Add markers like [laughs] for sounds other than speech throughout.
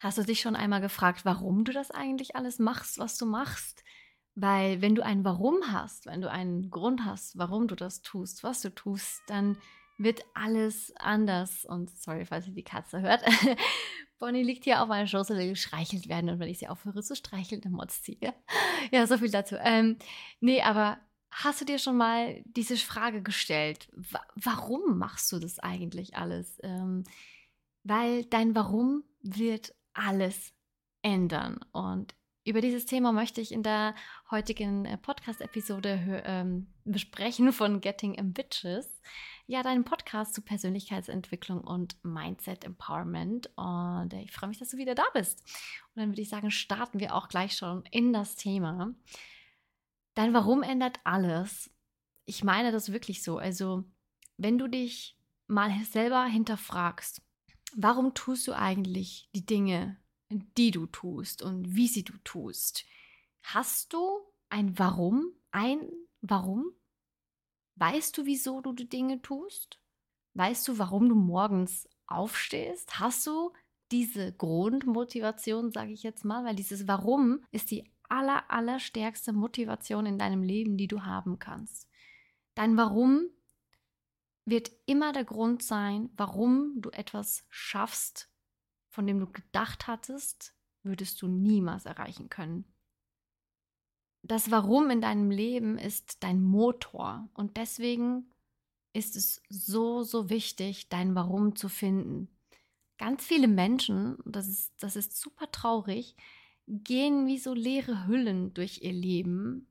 Hast du dich schon einmal gefragt, warum du das eigentlich alles machst, was du machst? Weil wenn du ein Warum hast, wenn du einen Grund hast, warum du das tust, was du tust, dann wird alles anders. Und sorry, falls ihr die Katze hört. [laughs] Bonnie liegt hier auf meiner Schoß und will gestreichelt werden. Und wenn ich sie aufhöre zu streicheln, dann motzt sie. Ja, [laughs] ja so viel dazu. Ähm, nee, aber hast du dir schon mal diese Frage gestellt? warum machst du das eigentlich alles? Ähm, weil dein Warum wird alles ändern. Und über dieses Thema möchte ich in der heutigen äh, Podcast-Episode ähm, besprechen von Getting Ambitious. Ja, deinen Podcast zu Persönlichkeitsentwicklung und Mindset Empowerment. Und äh, ich freue mich, dass du wieder da bist. Und dann würde ich sagen, starten wir auch gleich schon in das Thema. Dein Warum ändert alles. Ich meine das wirklich so. Also, wenn du dich mal selber hinterfragst, warum tust du eigentlich die Dinge, die du tust und wie sie du tust? Hast du ein Warum? Ein Warum? Weißt du, wieso du die Dinge tust? Weißt du, warum du morgens aufstehst? Hast du diese Grundmotivation, sage ich jetzt mal, weil dieses Warum ist die aller, allerstärkste Motivation in deinem Leben, die du haben kannst. Dein Warum wird immer der Grund sein, warum du etwas schaffst, von dem du gedacht hattest, würdest du niemals erreichen können. Das Warum in deinem Leben ist dein Motor und deswegen ist es so, so wichtig, dein Warum zu finden. Ganz viele Menschen, das ist, das ist super traurig, gehen wie so leere Hüllen durch ihr Leben,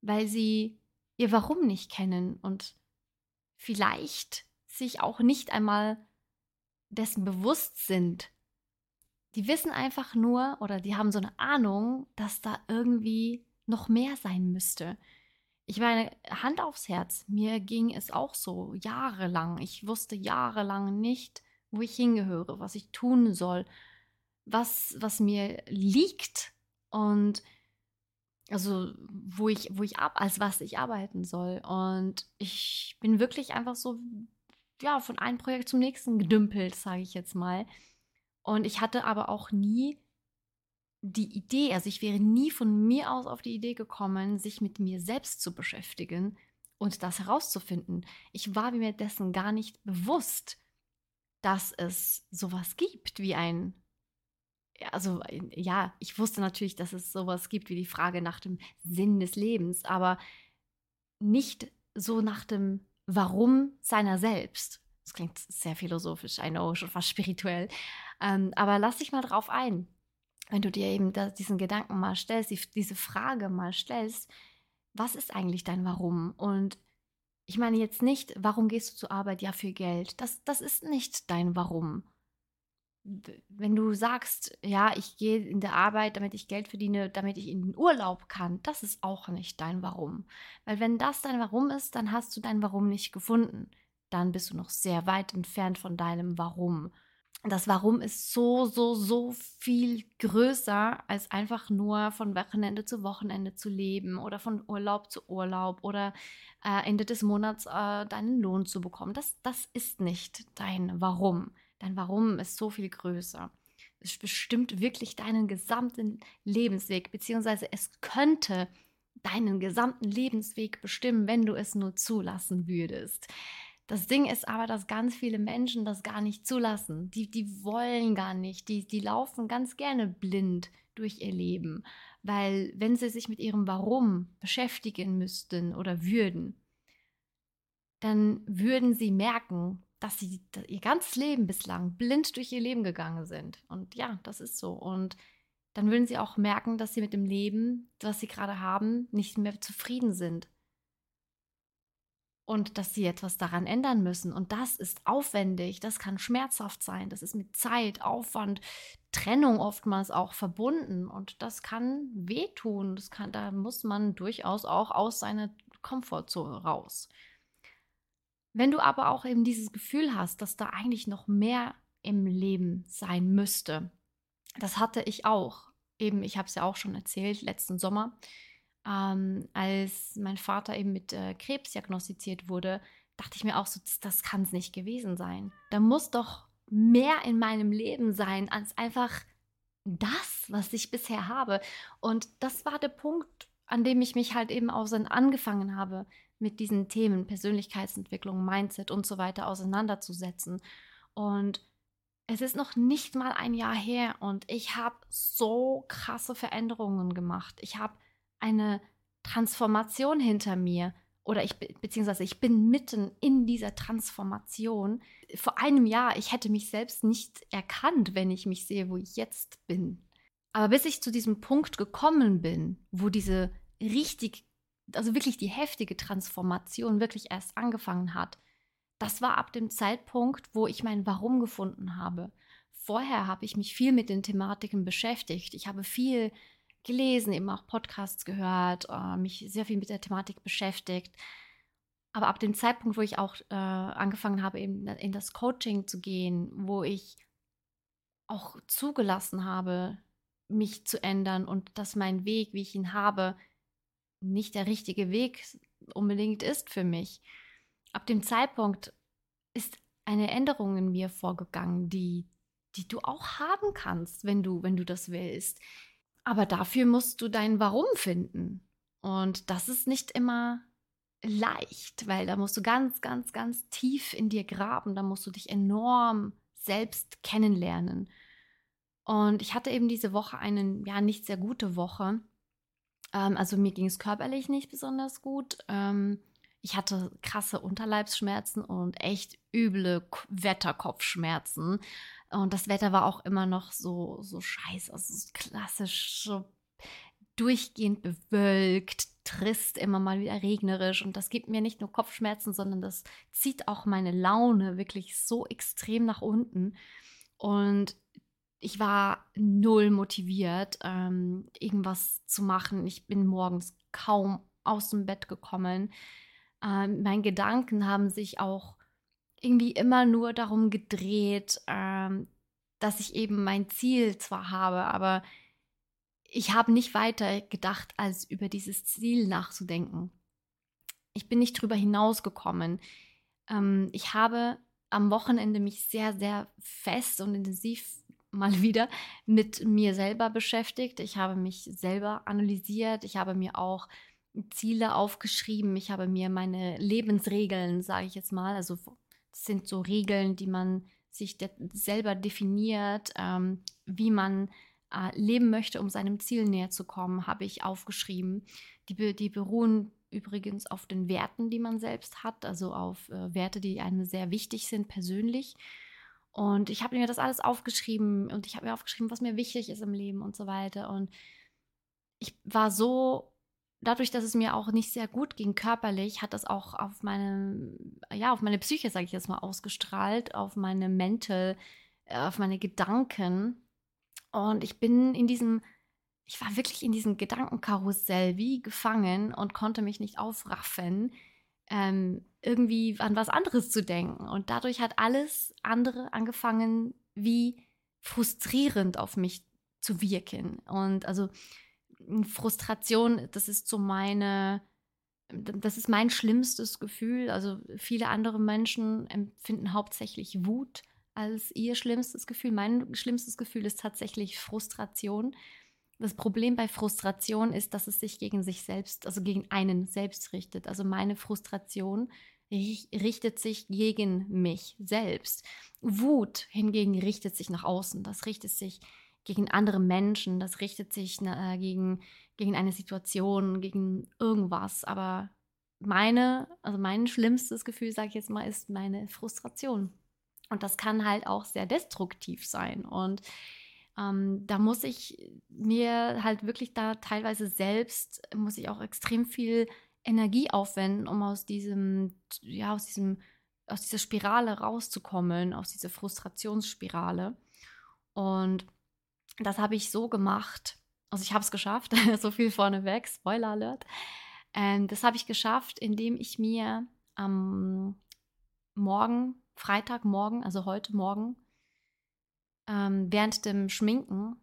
weil sie ihr Warum nicht kennen und vielleicht sich auch nicht einmal dessen bewusst sind. Die wissen einfach nur oder die haben so eine Ahnung, dass da irgendwie noch mehr sein müsste. Ich meine, Hand aufs Herz, mir ging es auch so jahrelang. Ich wusste jahrelang nicht, wo ich hingehöre, was ich tun soll, was, was mir liegt und also wo ich, wo ich ab, als was ich arbeiten soll. Und ich bin wirklich einfach so, ja, von einem Projekt zum nächsten gedümpelt, sage ich jetzt mal. Und ich hatte aber auch nie die Idee, also ich wäre nie von mir aus auf die Idee gekommen, sich mit mir selbst zu beschäftigen und das herauszufinden. Ich war mir dessen gar nicht bewusst, dass es sowas gibt wie ein also ja, ich wusste natürlich, dass es sowas gibt wie die Frage nach dem Sinn des Lebens, aber nicht so nach dem Warum seiner selbst. Das klingt sehr philosophisch, I know, schon fast spirituell. Ähm, aber lass dich mal drauf ein, wenn du dir eben da, diesen Gedanken mal stellst, die, diese Frage mal stellst, was ist eigentlich dein Warum? Und ich meine jetzt nicht, warum gehst du zur Arbeit? Ja, für Geld. Das, das ist nicht dein Warum wenn du sagst, ja, ich gehe in der Arbeit, damit ich Geld verdiene, damit ich in den Urlaub kann, das ist auch nicht dein Warum. Weil wenn das dein Warum ist, dann hast du dein Warum nicht gefunden. Dann bist du noch sehr weit entfernt von deinem Warum. Das Warum ist so, so, so viel größer, als einfach nur von Wochenende zu Wochenende zu leben oder von Urlaub zu Urlaub oder äh, Ende des Monats äh, deinen Lohn zu bekommen. Das, das ist nicht dein Warum. Dein Warum ist so viel größer. Es bestimmt wirklich deinen gesamten Lebensweg, beziehungsweise es könnte deinen gesamten Lebensweg bestimmen, wenn du es nur zulassen würdest. Das Ding ist aber, dass ganz viele Menschen das gar nicht zulassen. Die, die wollen gar nicht. Die, die laufen ganz gerne blind durch ihr Leben. Weil wenn sie sich mit ihrem Warum beschäftigen müssten oder würden, dann würden sie merken, dass sie ihr ganzes Leben bislang blind durch ihr Leben gegangen sind. Und ja, das ist so. Und dann würden sie auch merken, dass sie mit dem Leben, was sie gerade haben, nicht mehr zufrieden sind. Und dass sie etwas daran ändern müssen. Und das ist aufwendig, das kann schmerzhaft sein, das ist mit Zeit, Aufwand, Trennung oftmals auch verbunden. Und das kann wehtun. Das kann, da muss man durchaus auch aus seiner Komfortzone raus. Wenn du aber auch eben dieses Gefühl hast, dass da eigentlich noch mehr im Leben sein müsste, das hatte ich auch. Eben, ich habe es ja auch schon erzählt, letzten Sommer, ähm, als mein Vater eben mit äh, Krebs diagnostiziert wurde, dachte ich mir auch so, das, das kann es nicht gewesen sein. Da muss doch mehr in meinem Leben sein, als einfach das, was ich bisher habe. Und das war der Punkt, an dem ich mich halt eben auch angefangen habe, mit diesen Themen Persönlichkeitsentwicklung, Mindset und so weiter auseinanderzusetzen. Und es ist noch nicht mal ein Jahr her und ich habe so krasse Veränderungen gemacht. Ich habe eine Transformation hinter mir oder ich beziehungsweise ich bin mitten in dieser Transformation. Vor einem Jahr, ich hätte mich selbst nicht erkannt, wenn ich mich sehe, wo ich jetzt bin. Aber bis ich zu diesem Punkt gekommen bin, wo diese richtig, also wirklich die heftige Transformation wirklich erst angefangen hat, das war ab dem Zeitpunkt, wo ich mein Warum gefunden habe. Vorher habe ich mich viel mit den Thematiken beschäftigt. Ich habe viel gelesen, eben auch Podcasts gehört, äh, mich sehr viel mit der Thematik beschäftigt. Aber ab dem Zeitpunkt, wo ich auch äh, angefangen habe, eben in das Coaching zu gehen, wo ich auch zugelassen habe, mich zu ändern und dass mein Weg, wie ich ihn habe, nicht der richtige Weg unbedingt ist für mich. Ab dem Zeitpunkt ist eine Änderung in mir vorgegangen, die, die du auch haben kannst, wenn du, wenn du das willst. Aber dafür musst du dein Warum finden. Und das ist nicht immer leicht, weil da musst du ganz, ganz, ganz tief in dir graben. Da musst du dich enorm selbst kennenlernen. Und ich hatte eben diese Woche eine, ja, nicht sehr gute Woche. Ähm, also mir ging es körperlich nicht besonders gut. Ähm, ich hatte krasse Unterleibsschmerzen und echt üble Wetterkopfschmerzen. Und das Wetter war auch immer noch so, so scheiße, also klassisch so durchgehend bewölkt, trist, immer mal wieder regnerisch. Und das gibt mir nicht nur Kopfschmerzen, sondern das zieht auch meine Laune wirklich so extrem nach unten. Und ich war null motiviert, ähm, irgendwas zu machen. Ich bin morgens kaum aus dem Bett gekommen. Ähm, meine Gedanken haben sich auch irgendwie immer nur darum gedreht, ähm, dass ich eben mein Ziel zwar habe, aber ich habe nicht weiter gedacht, als über dieses Ziel nachzudenken. Ich bin nicht drüber hinausgekommen. Ähm, ich habe am Wochenende mich sehr, sehr fest und intensiv mal [laughs] wieder mit mir selber beschäftigt. Ich habe mich selber analysiert. Ich habe mir auch Ziele aufgeschrieben. Ich habe mir meine Lebensregeln, sage ich jetzt mal, also das sind so Regeln, die man sich de selber definiert, ähm, wie man äh, leben möchte, um seinem Ziel näher zu kommen, habe ich aufgeschrieben. Die, die beruhen übrigens auf den Werten, die man selbst hat, also auf äh, Werte, die einem sehr wichtig sind persönlich. Und ich habe mir das alles aufgeschrieben und ich habe mir aufgeschrieben, was mir wichtig ist im Leben und so weiter. Und ich war so dadurch, dass es mir auch nicht sehr gut ging körperlich, hat das auch auf meine, ja, auf meine Psyche, sage ich jetzt mal, ausgestrahlt, auf meine Mental, äh, auf meine Gedanken. Und ich bin in diesem, ich war wirklich in diesem Gedankenkarussell wie gefangen und konnte mich nicht aufraffen, ähm, irgendwie an was anderes zu denken. Und dadurch hat alles andere angefangen, wie frustrierend auf mich zu wirken. Und also Frustration, das ist so meine, das ist mein schlimmstes Gefühl. Also viele andere Menschen empfinden hauptsächlich Wut als ihr schlimmstes Gefühl. Mein schlimmstes Gefühl ist tatsächlich Frustration. Das Problem bei Frustration ist, dass es sich gegen sich selbst, also gegen einen selbst richtet. Also meine Frustration richtet sich gegen mich selbst. Wut hingegen richtet sich nach außen. Das richtet sich gegen andere Menschen, das richtet sich äh, gegen, gegen eine Situation, gegen irgendwas. Aber meine, also mein schlimmstes Gefühl, sage ich jetzt mal, ist meine Frustration. Und das kann halt auch sehr destruktiv sein. Und ähm, da muss ich mir halt wirklich da teilweise selbst, muss ich auch extrem viel Energie aufwenden, um aus diesem, ja, aus diesem, aus dieser Spirale rauszukommen, aus dieser Frustrationsspirale. Und das habe ich so gemacht. Also ich habe es geschafft, [laughs] so viel vorneweg, Spoiler Alert. Ähm, das habe ich geschafft, indem ich mir am Morgen, Freitagmorgen, also heute Morgen, ähm, während dem Schminken,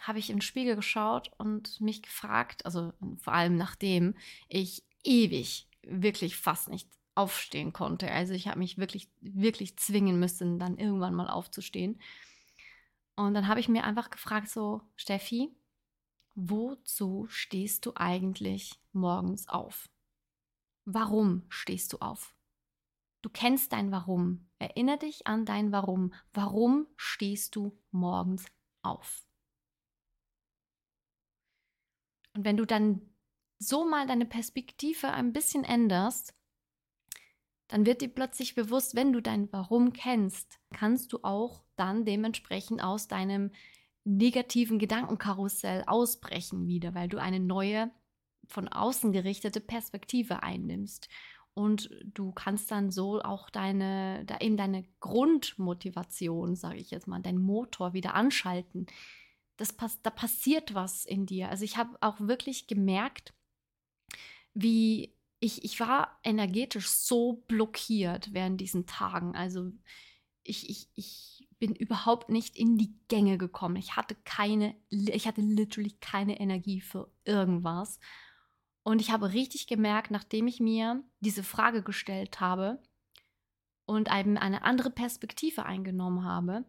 habe ich den Spiegel geschaut und mich gefragt, also vor allem nachdem ich ewig, wirklich fast nicht aufstehen konnte. Also ich habe mich wirklich, wirklich zwingen müssen, dann irgendwann mal aufzustehen Und dann habe ich mir einfach gefragt, so, Steffi, wozu stehst du eigentlich morgens auf? Warum stehst du auf? Du kennst dein Warum. Erinner dich an dein Warum. Warum stehst du morgens auf? Und wenn du dann so mal deine Perspektive ein bisschen änderst, dann wird dir plötzlich bewusst, wenn du dein Warum kennst, kannst du auch dann dementsprechend aus deinem negativen Gedankenkarussell ausbrechen wieder, weil du eine neue, von außen gerichtete Perspektive einnimmst. Und du kannst dann so auch deine, da eben deine Grundmotivation, sage ich jetzt mal, dein Motor wieder anschalten. Das pass, da passiert was in dir. Also ich habe auch wirklich gemerkt, wie ich, ich war energetisch so blockiert während diesen Tagen. Also ich, ich, ich bin überhaupt nicht in die Gänge gekommen. Ich hatte keine, ich hatte literally keine Energie für irgendwas. Und ich habe richtig gemerkt, nachdem ich mir diese Frage gestellt habe und eine andere Perspektive eingenommen habe,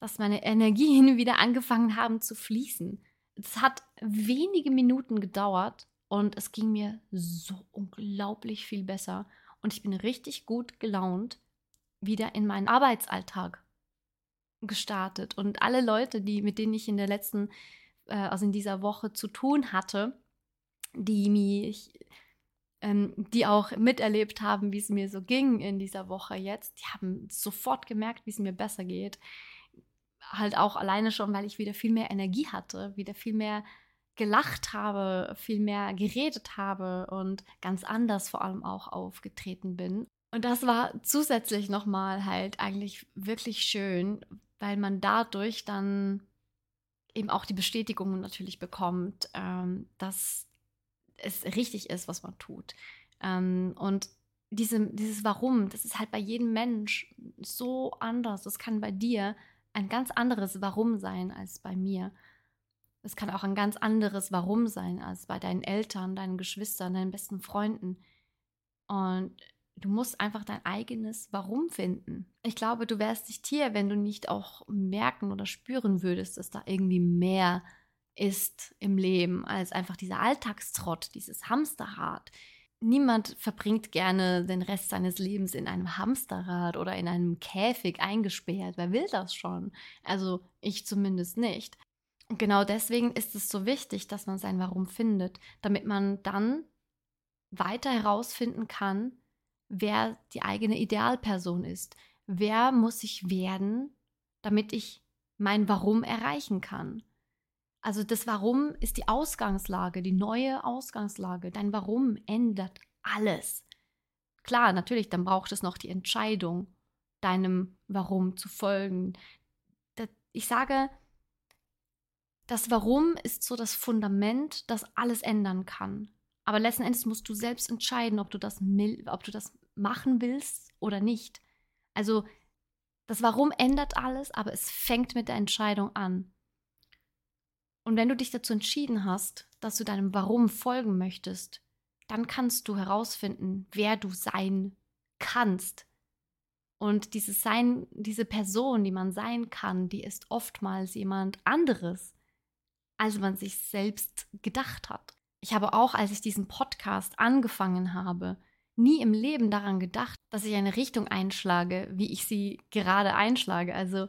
dass meine Energien [laughs] wieder angefangen haben zu fließen. Es hat wenige Minuten gedauert und es ging mir so unglaublich viel besser. Und ich bin richtig gut gelaunt wieder in meinen Arbeitsalltag gestartet. Und alle Leute, die, mit denen ich in der letzten, äh, also in dieser Woche zu tun hatte, die mich, ähm, die auch miterlebt haben, wie es mir so ging in dieser Woche jetzt, die haben sofort gemerkt, wie es mir besser geht. Halt auch alleine schon, weil ich wieder viel mehr Energie hatte, wieder viel mehr gelacht habe, viel mehr geredet habe und ganz anders vor allem auch aufgetreten bin. Und das war zusätzlich nochmal halt eigentlich wirklich schön, weil man dadurch dann eben auch die Bestätigung natürlich bekommt, ähm, dass es richtig ist, was man tut. Ähm, und diese, dieses Warum, das ist halt bei jedem Mensch so anders. Das kann bei dir ein ganz anderes Warum sein als bei mir. Es kann auch ein ganz anderes Warum sein als bei deinen Eltern, deinen Geschwistern, deinen besten Freunden. Und du musst einfach dein eigenes Warum finden. Ich glaube, du wärst nicht hier, wenn du nicht auch merken oder spüren würdest, dass da irgendwie mehr im Leben als einfach dieser Alltagstrott, dieses Hamsterrad. Niemand verbringt gerne den Rest seines Lebens in einem Hamsterrad oder in einem Käfig eingesperrt. Wer will das schon? Also ich zumindest nicht. Und genau deswegen ist es so wichtig, dass man sein Warum findet, damit man dann weiter herausfinden kann, wer die eigene Idealperson ist. Wer muss ich werden, damit ich mein Warum erreichen kann? Also das Warum ist die Ausgangslage, die neue Ausgangslage. Dein Warum ändert alles. Klar, natürlich, dann braucht es noch die Entscheidung, deinem Warum zu folgen. Ich sage, das Warum ist so das Fundament, das alles ändern kann. Aber letzten Endes musst du selbst entscheiden, ob du das, ob du das machen willst oder nicht. Also das Warum ändert alles, aber es fängt mit der Entscheidung an. Und wenn du dich dazu entschieden hast, dass du deinem Warum folgen möchtest, dann kannst du herausfinden, wer du sein kannst. Und dieses Sein, diese Person, die man sein kann, die ist oftmals jemand anderes als man sich selbst gedacht hat. Ich habe auch, als ich diesen Podcast angefangen habe, nie im Leben daran gedacht, dass ich eine Richtung einschlage, wie ich sie gerade einschlage. Also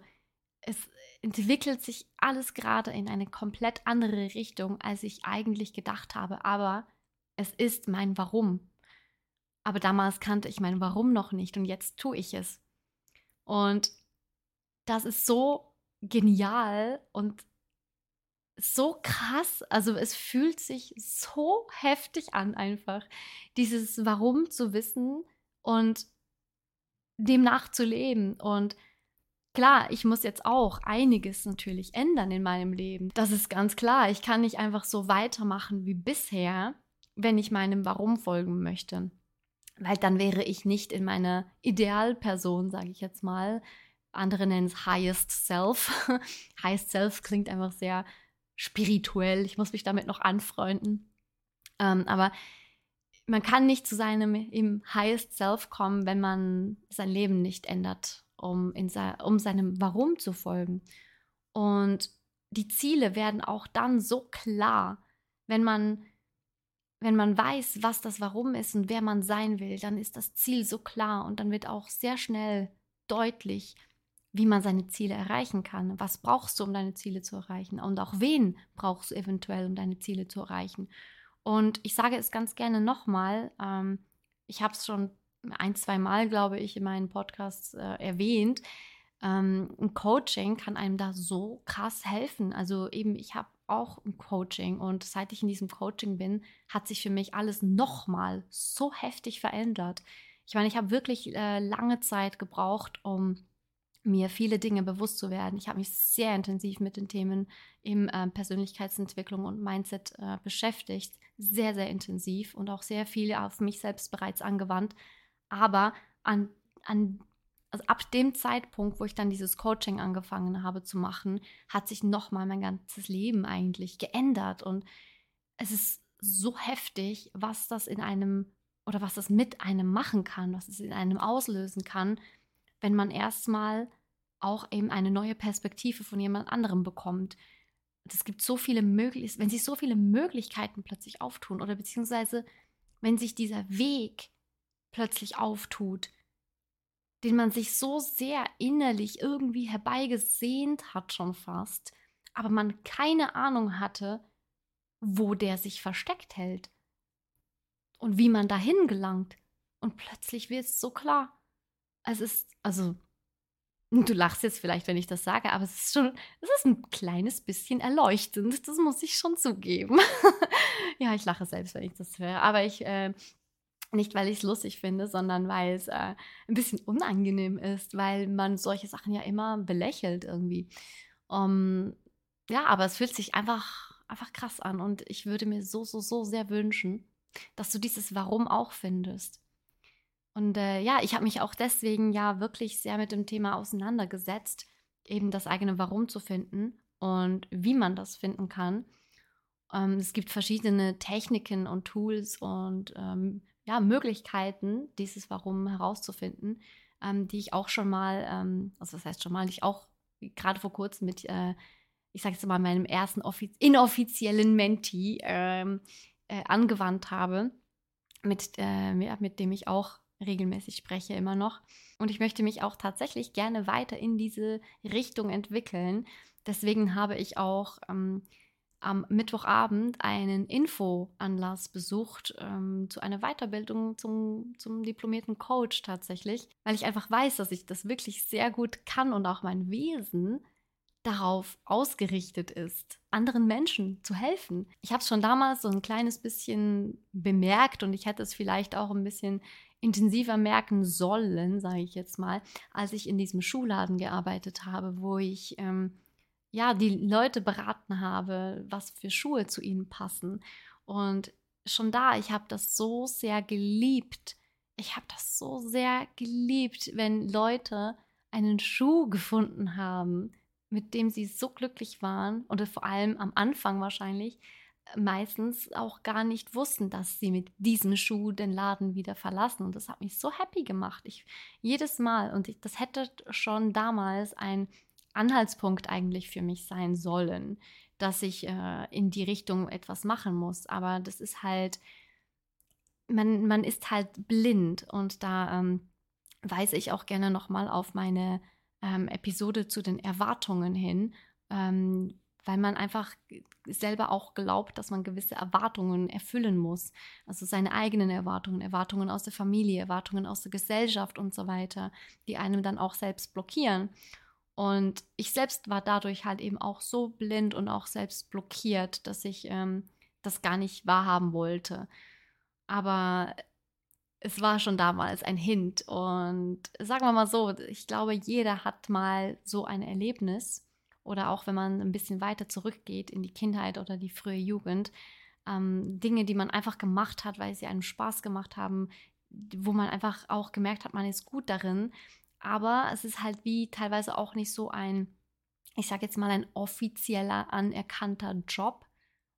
es entwickelt sich alles gerade in eine komplett andere Richtung, als ich eigentlich gedacht habe. Aber es ist mein Warum. Aber damals kannte ich mein Warum noch nicht und jetzt tue ich es. Und das ist so genial und so krass. Also es fühlt sich so heftig an, einfach dieses Warum zu wissen und demnach zu leben. Und klar, ich muss jetzt auch einiges natürlich ändern in meinem Leben. Das ist ganz klar. Ich kann nicht einfach so weitermachen wie bisher, wenn ich meinem Warum folgen möchte. Weil dann wäre ich nicht in meiner Idealperson, sage ich jetzt mal. Andere nennen es Highest Self. [laughs] highest Self klingt einfach sehr spirituell. Ich muss mich damit noch anfreunden. Ähm, aber man kann nicht zu seinem im Highest Self kommen, wenn man sein Leben nicht ändert, um, in um seinem Warum zu folgen. Und die Ziele werden auch dann so klar, wenn man wenn man weiß, was das Warum ist und wer man sein will, dann ist das Ziel so klar und dann wird auch sehr schnell deutlich, wie man seine Ziele erreichen kann. Was brauchst du, um deine Ziele zu erreichen? Und auch wen brauchst du eventuell, um deine Ziele zu erreichen? Und ich sage es ganz gerne nochmal, ähm, ich habe es schon ein, zwei Mal, glaube ich, in meinen Podcasts äh, erwähnt. Ähm, ein Coaching kann einem da so krass helfen. Also eben, ich habe auch ein Coaching und seit ich in diesem Coaching bin, hat sich für mich alles nochmal so heftig verändert. Ich meine, ich habe wirklich äh, lange Zeit gebraucht, um mir viele Dinge bewusst zu werden. Ich habe mich sehr intensiv mit den Themen im äh, Persönlichkeitsentwicklung und Mindset äh, beschäftigt, sehr, sehr intensiv und auch sehr viel auf mich selbst bereits angewandt. Aber an, an also ab dem Zeitpunkt, wo ich dann dieses Coaching angefangen habe zu machen, hat sich nochmal mein ganzes Leben eigentlich geändert. Und es ist so heftig, was das in einem oder was das mit einem machen kann, was es in einem auslösen kann, wenn man erstmal auch eben eine neue Perspektive von jemand anderem bekommt. Es gibt so viele Möglichkeiten, wenn sich so viele Möglichkeiten plötzlich auftun oder beziehungsweise wenn sich dieser Weg plötzlich auftut, den man sich so sehr innerlich irgendwie herbeigesehnt hat schon fast, aber man keine Ahnung hatte, wo der sich versteckt hält und wie man dahin gelangt. Und plötzlich wird es so klar. Es ist, also, du lachst jetzt vielleicht, wenn ich das sage, aber es ist schon, es ist ein kleines bisschen erleuchtend, das muss ich schon zugeben. [laughs] ja, ich lache selbst, wenn ich das höre, aber ich äh, nicht, weil ich es lustig finde, sondern weil es äh, ein bisschen unangenehm ist, weil man solche Sachen ja immer belächelt irgendwie. Um, ja, aber es fühlt sich einfach, einfach krass an und ich würde mir so, so, so sehr wünschen, dass du dieses Warum auch findest. Und äh, ja, ich habe mich auch deswegen ja wirklich sehr mit dem Thema auseinandergesetzt, eben das eigene Warum zu finden und wie man das finden kann. Ähm, es gibt verschiedene Techniken und Tools und ähm, ja, Möglichkeiten, dieses Warum herauszufinden, ähm, die ich auch schon mal, ähm, also was heißt schon mal, die ich auch gerade vor kurzem mit, äh, ich sage jetzt mal, meinem ersten inoffiziellen Menti ähm, äh, angewandt habe, mit, äh, mit dem ich auch regelmäßig spreche immer noch. Und ich möchte mich auch tatsächlich gerne weiter in diese Richtung entwickeln. Deswegen habe ich auch ähm, am Mittwochabend einen Infoanlass besucht ähm, zu einer Weiterbildung zum, zum diplomierten Coach tatsächlich, weil ich einfach weiß, dass ich das wirklich sehr gut kann und auch mein Wesen darauf ausgerichtet ist, anderen Menschen zu helfen. Ich habe es schon damals so ein kleines bisschen bemerkt und ich hätte es vielleicht auch ein bisschen intensiver merken sollen, sage ich jetzt mal, als ich in diesem Schuhladen gearbeitet habe, wo ich ähm, ja, die Leute beraten habe, was für Schuhe zu ihnen passen. Und schon da, ich habe das so sehr geliebt. Ich habe das so sehr geliebt, wenn Leute einen Schuh gefunden haben, mit dem sie so glücklich waren und vor allem am Anfang wahrscheinlich äh, meistens auch gar nicht wussten, dass sie mit diesem Schuh den Laden wieder verlassen. Und das hat mich so happy gemacht. Ich jedes Mal und ich, das hätte schon damals ein Anhaltspunkt eigentlich für mich sein sollen, dass ich äh, in die Richtung etwas machen muss. Aber das ist halt, man, man ist halt blind und da ähm, weise ich auch gerne nochmal auf meine ähm, Episode zu den Erwartungen hin, ähm, weil man einfach selber auch glaubt, dass man gewisse Erwartungen erfüllen muss. Also seine eigenen Erwartungen, Erwartungen aus der Familie, Erwartungen aus der Gesellschaft und so weiter, die einem dann auch selbst blockieren. Und ich selbst war dadurch halt eben auch so blind und auch selbst blockiert, dass ich ähm, das gar nicht wahrhaben wollte. Aber es war schon damals ein Hint. Und sagen wir mal so, ich glaube, jeder hat mal so ein Erlebnis. Oder auch wenn man ein bisschen weiter zurückgeht in die Kindheit oder die frühe Jugend. Ähm, Dinge, die man einfach gemacht hat, weil sie einem Spaß gemacht haben, wo man einfach auch gemerkt hat, man ist gut darin aber es ist halt wie teilweise auch nicht so ein, ich sage jetzt mal, ein offizieller, anerkannter Job.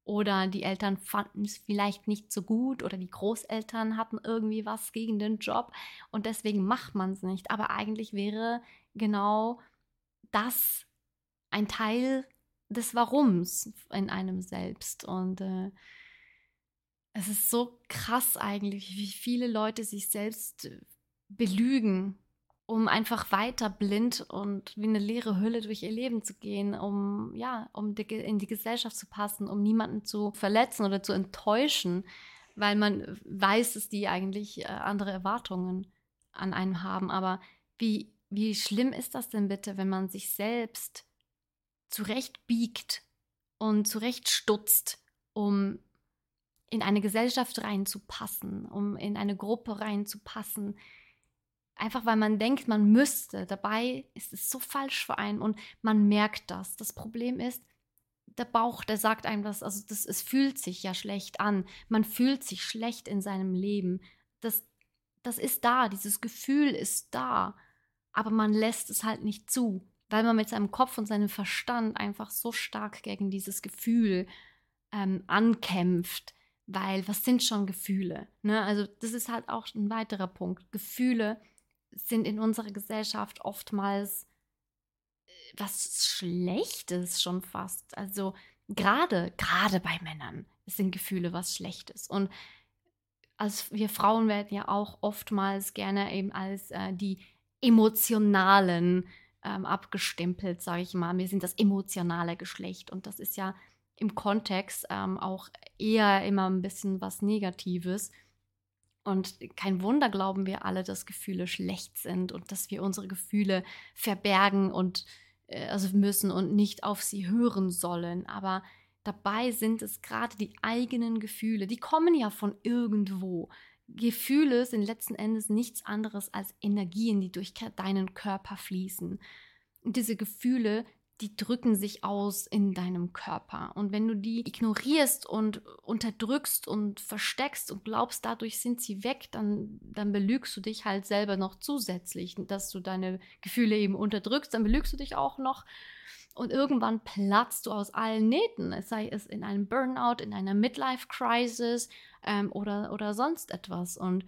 Oder die Eltern fanden es vielleicht nicht so gut oder die Großeltern hatten irgendwie was gegen den Job und deswegen macht man es nicht. Aber eigentlich wäre genau das ein Teil des Warums in einem selbst. Und äh, es ist so krass eigentlich, wie viele Leute sich selbst belügen, um einfach weiter blind und wie eine leere Hülle durch ihr Leben zu gehen, um ja, um die, in die Gesellschaft zu passen, um niemanden zu verletzen oder zu enttäuschen, weil man weiß, dass die eigentlich äh, andere Erwartungen an einen haben. Aber wie, wie schlimm ist das denn bitte, wenn man sich selbst zurechtbiegt und zurechtstutzt, um in eine Gesellschaft reinzupassen, um in eine Gruppe reinzupassen. Einfach weil man denkt, man müsste. Dabei ist es so falsch für einen und man merkt das. Das Problem ist, der Bauch, der sagt einem das, also das, es fühlt sich ja schlecht an. Man fühlt sich schlecht in seinem Leben. Das, das ist da, dieses Gefühl ist da. Aber man lässt es halt nicht zu weil man mit seinem Kopf und seinem Verstand einfach so stark gegen dieses Gefühl ähm, ankämpft. Weil was sind schon Gefühle? Ne? Also das ist halt auch ein weiterer Punkt. Gefühle sind in unserer Gesellschaft oftmals äh, was Schlechtes schon fast. Also gerade, gerade bei Männern sind Gefühle was Schlechtes. Und als wir Frauen werden ja auch oftmals gerne eben als äh, die emotionalen ähm, abgestempelt, sage ich mal. Wir sind das emotionale Geschlecht und das ist ja im Kontext ähm, auch eher immer ein bisschen was Negatives. Und kein Wunder glauben wir alle, dass Gefühle schlecht sind und dass wir unsere Gefühle verbergen und äh, also müssen und nicht auf sie hören sollen. Aber dabei sind es gerade die eigenen Gefühle, die kommen ja von irgendwo. Gefühle sind letzten Endes nichts anderes als Energien, die durch deinen Körper fließen. Und diese Gefühle, die drücken sich aus in deinem Körper. Und wenn du die ignorierst und unterdrückst und versteckst und glaubst, dadurch sind sie weg, dann, dann belügst du dich halt selber noch zusätzlich, dass du deine Gefühle eben unterdrückst, dann belügst du dich auch noch. Und irgendwann platzt du aus allen Nähten, es sei es in einem Burnout, in einer Midlife-Crisis ähm, oder, oder sonst etwas. Und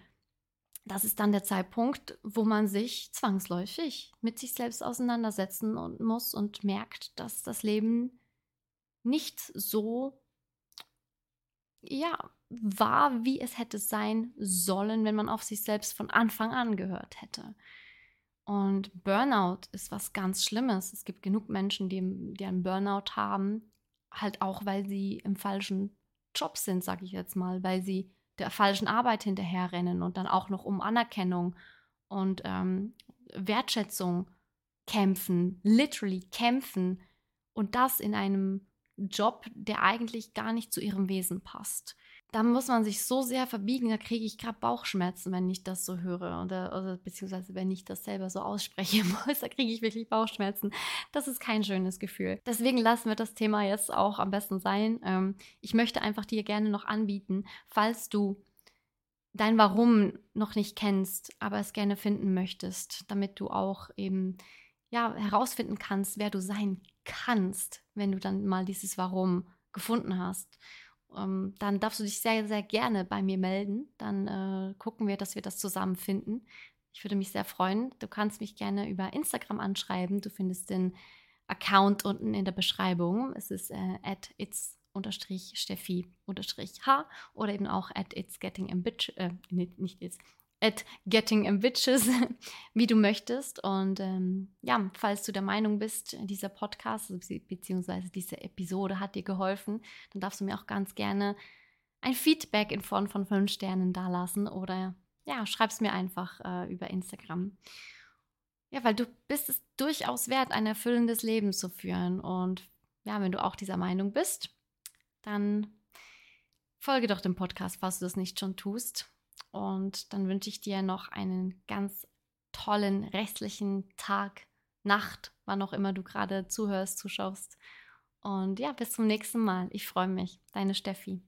das ist dann der Zeitpunkt, wo man sich zwangsläufig mit sich selbst auseinandersetzen und muss und merkt, dass das Leben nicht so ja war, wie es hätte sein sollen, wenn man auf sich selbst von Anfang an gehört hätte. Und Burnout ist was ganz Schlimmes. Es gibt genug Menschen, die, die einen Burnout haben, halt auch, weil sie im falschen Job sind, sage ich jetzt mal, weil sie der falschen Arbeit hinterherrennen und dann auch noch um Anerkennung und ähm, Wertschätzung kämpfen, literally kämpfen und das in einem Job, der eigentlich gar nicht zu ihrem Wesen passt da muss man sich so sehr verbiegen, da kriege ich gerade Bauchschmerzen, wenn ich das so höre oder, oder beziehungsweise wenn ich das selber so aussprechen [laughs] muss, da kriege ich wirklich Bauchschmerzen. Das ist kein schönes Gefühl. Deswegen lassen wir das Thema jetzt auch am besten sein. Ähm, ich möchte einfach dir gerne noch anbieten, falls du dein Warum noch nicht kennst, aber es gerne finden möchtest, damit du auch eben ja herausfinden kannst, wer du sein kannst, wenn du dann mal dieses Warum gefunden hast ähm, dann darfst du dich sehr, sehr gerne bei mir melden. Dann äh, gucken wir, dass wir das zusammen finden. Ich würde mich sehr freuen. Du kannst mich gerne über Instagram anschreiben. Du findest den Account unten in der Beschreibung. Es ist äh, at its Steffi H oder eben auch at it's getting ambitious, äh, nicht it's, at Getting Ambitious, [laughs] wie du möchtest. Und ähm, ja, falls du der Meinung bist, dieser Podcast bzw. diese Episode hat dir geholfen, dann darfst du mir auch ganz gerne ein Feedback in Form von fünf Sternen dalassen oder ja, schreib es mir einfach äh, über Instagram. Ja, weil du bist es durchaus wert, ein erfüllendes Leben zu führen. Und ja, wenn du auch dieser Meinung bist, dann folge doch dem Podcast, falls du das nicht schon tust. Und dann wünsche ich dir noch einen ganz tollen restlichen Tag, Nacht, wann auch immer du gerade zuhörst, zuschaust. Und ja, bis zum nächsten Mal. Ich freue mich. Deine Steffi.